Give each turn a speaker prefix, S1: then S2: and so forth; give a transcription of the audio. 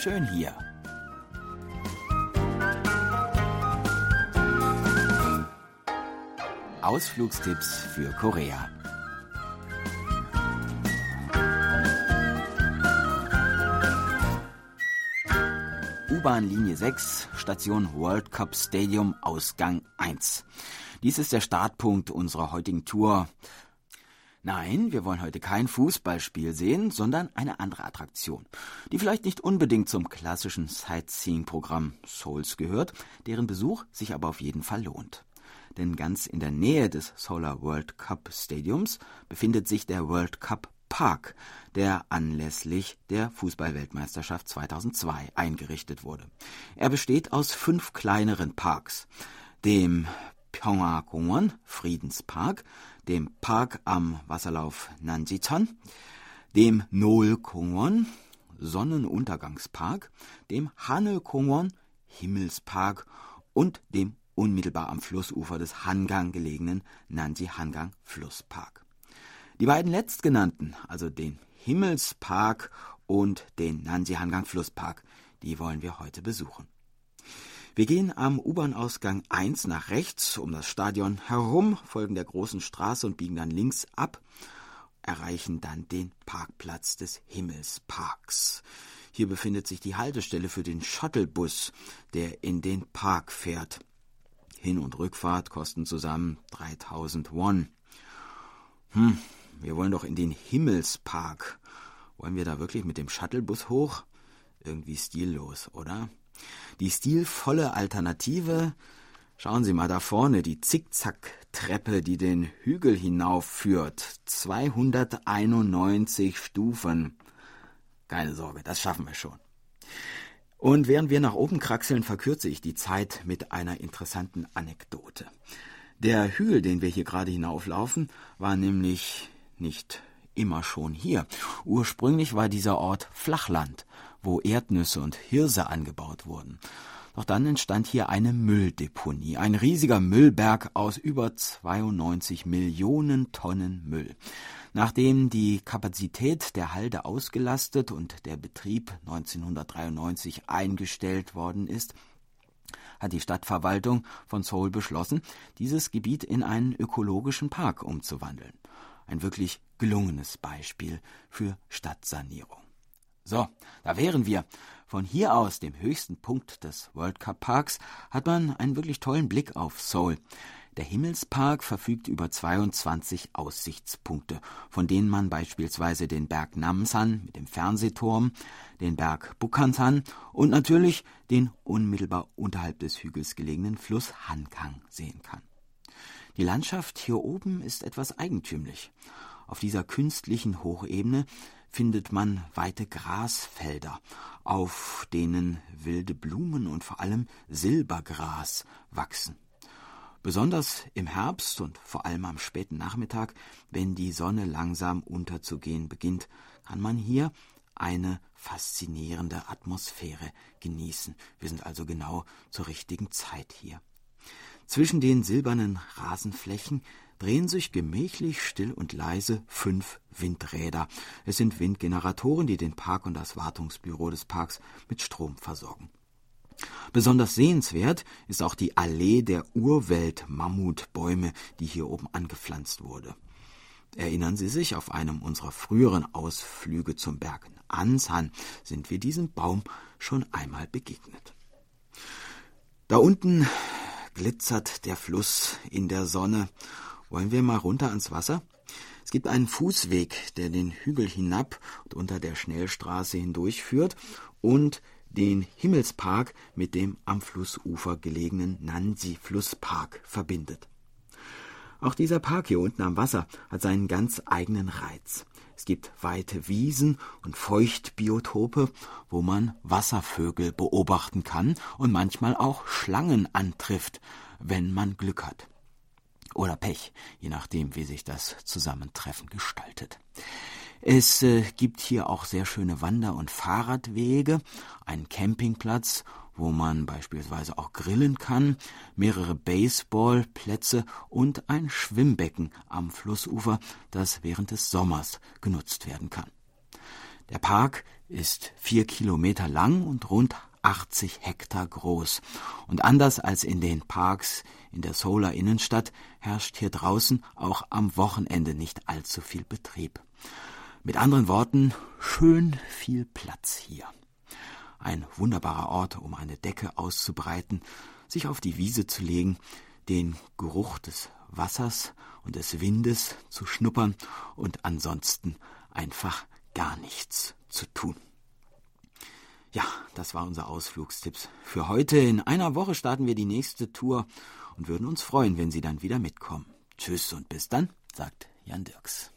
S1: schön hier. Ausflugstipps für Korea. U-Bahn Linie 6, Station World Cup Stadium, Ausgang 1. Dies ist der Startpunkt unserer heutigen Tour. Nein, wir wollen heute kein Fußballspiel sehen, sondern eine andere Attraktion, die vielleicht nicht unbedingt zum klassischen Sightseeing-Programm Souls gehört, deren Besuch sich aber auf jeden Fall lohnt. Denn ganz in der Nähe des Solar World Cup Stadiums befindet sich der World Cup Park, der anlässlich der Fußballweltmeisterschaft 2002 eingerichtet wurde. Er besteht aus fünf kleineren Parks, dem Pyongyang Friedenspark, dem Park am Wasserlauf Nanjichan, dem Noel Kongwon Sonnenuntergangspark, dem Hanel Kongwon Himmelspark und dem unmittelbar am Flussufer des Hangang gelegenen Nanji Hangang Flusspark. Die beiden letztgenannten, also den Himmelspark und den Nanji Hangang Flusspark, die wollen wir heute besuchen. Wir gehen am U-Bahn-Ausgang 1 nach rechts um das Stadion herum, folgen der großen Straße und biegen dann links ab, erreichen dann den Parkplatz des Himmelsparks. Hier befindet sich die Haltestelle für den Shuttlebus, der in den Park fährt. Hin- und Rückfahrt kosten zusammen 3000 Won. Hm, wir wollen doch in den Himmelspark. Wollen wir da wirklich mit dem Shuttlebus hoch? Irgendwie stillos, oder? Die stilvolle Alternative, schauen Sie mal da vorne, die Zickzacktreppe, die den Hügel hinaufführt. 291 Stufen. Keine Sorge, das schaffen wir schon. Und während wir nach oben kraxeln, verkürze ich die Zeit mit einer interessanten Anekdote. Der Hügel, den wir hier gerade hinauflaufen, war nämlich nicht immer schon hier. Ursprünglich war dieser Ort Flachland wo Erdnüsse und Hirse angebaut wurden. Doch dann entstand hier eine Mülldeponie, ein riesiger Müllberg aus über 92 Millionen Tonnen Müll. Nachdem die Kapazität der Halde ausgelastet und der Betrieb 1993 eingestellt worden ist, hat die Stadtverwaltung von Seoul beschlossen, dieses Gebiet in einen ökologischen Park umzuwandeln. Ein wirklich gelungenes Beispiel für Stadtsanierung. So, da wären wir. Von hier aus, dem höchsten Punkt des World Cup Parks, hat man einen wirklich tollen Blick auf Seoul. Der Himmelspark verfügt über 22 Aussichtspunkte, von denen man beispielsweise den Berg Namsan mit dem Fernsehturm, den Berg Bukhansan und natürlich den unmittelbar unterhalb des Hügels gelegenen Fluss Hankang sehen kann. Die Landschaft hier oben ist etwas eigentümlich. Auf dieser künstlichen Hochebene findet man weite Grasfelder, auf denen wilde Blumen und vor allem Silbergras wachsen. Besonders im Herbst und vor allem am späten Nachmittag, wenn die Sonne langsam unterzugehen beginnt, kann man hier eine faszinierende Atmosphäre genießen. Wir sind also genau zur richtigen Zeit hier. Zwischen den silbernen Rasenflächen drehen sich gemächlich, still und leise fünf Windräder. Es sind Windgeneratoren, die den Park und das Wartungsbüro des Parks mit Strom versorgen. Besonders sehenswert ist auch die Allee der Urwelt-Mammutbäume, die hier oben angepflanzt wurde. Erinnern Sie sich, auf einem unserer früheren Ausflüge zum Berg Ansan sind wir diesem Baum schon einmal begegnet. Da unten glitzert der Fluss in der Sonne wollen wir mal runter ans Wasser? Es gibt einen Fußweg, der den Hügel hinab und unter der Schnellstraße hindurchführt und den Himmelspark mit dem am Flussufer gelegenen Nansi-Flusspark verbindet. Auch dieser Park hier unten am Wasser hat seinen ganz eigenen Reiz. Es gibt weite Wiesen und Feuchtbiotope, wo man Wasservögel beobachten kann und manchmal auch Schlangen antrifft, wenn man Glück hat oder Pech, je nachdem, wie sich das Zusammentreffen gestaltet. Es äh, gibt hier auch sehr schöne Wander- und Fahrradwege, einen Campingplatz, wo man beispielsweise auch grillen kann, mehrere Baseballplätze und ein Schwimmbecken am Flussufer, das während des Sommers genutzt werden kann. Der Park ist vier Kilometer lang und rund 80 Hektar groß. Und anders als in den Parks in der Solar Innenstadt herrscht hier draußen auch am Wochenende nicht allzu viel Betrieb. Mit anderen Worten, schön viel Platz hier. Ein wunderbarer Ort, um eine Decke auszubreiten, sich auf die Wiese zu legen, den Geruch des Wassers und des Windes zu schnuppern und ansonsten einfach gar nichts zu tun. Ja, das war unser Ausflugstipps für heute. In einer Woche starten wir die nächste Tour und würden uns freuen, wenn Sie dann wieder mitkommen. Tschüss und bis dann, sagt Jan Dirks.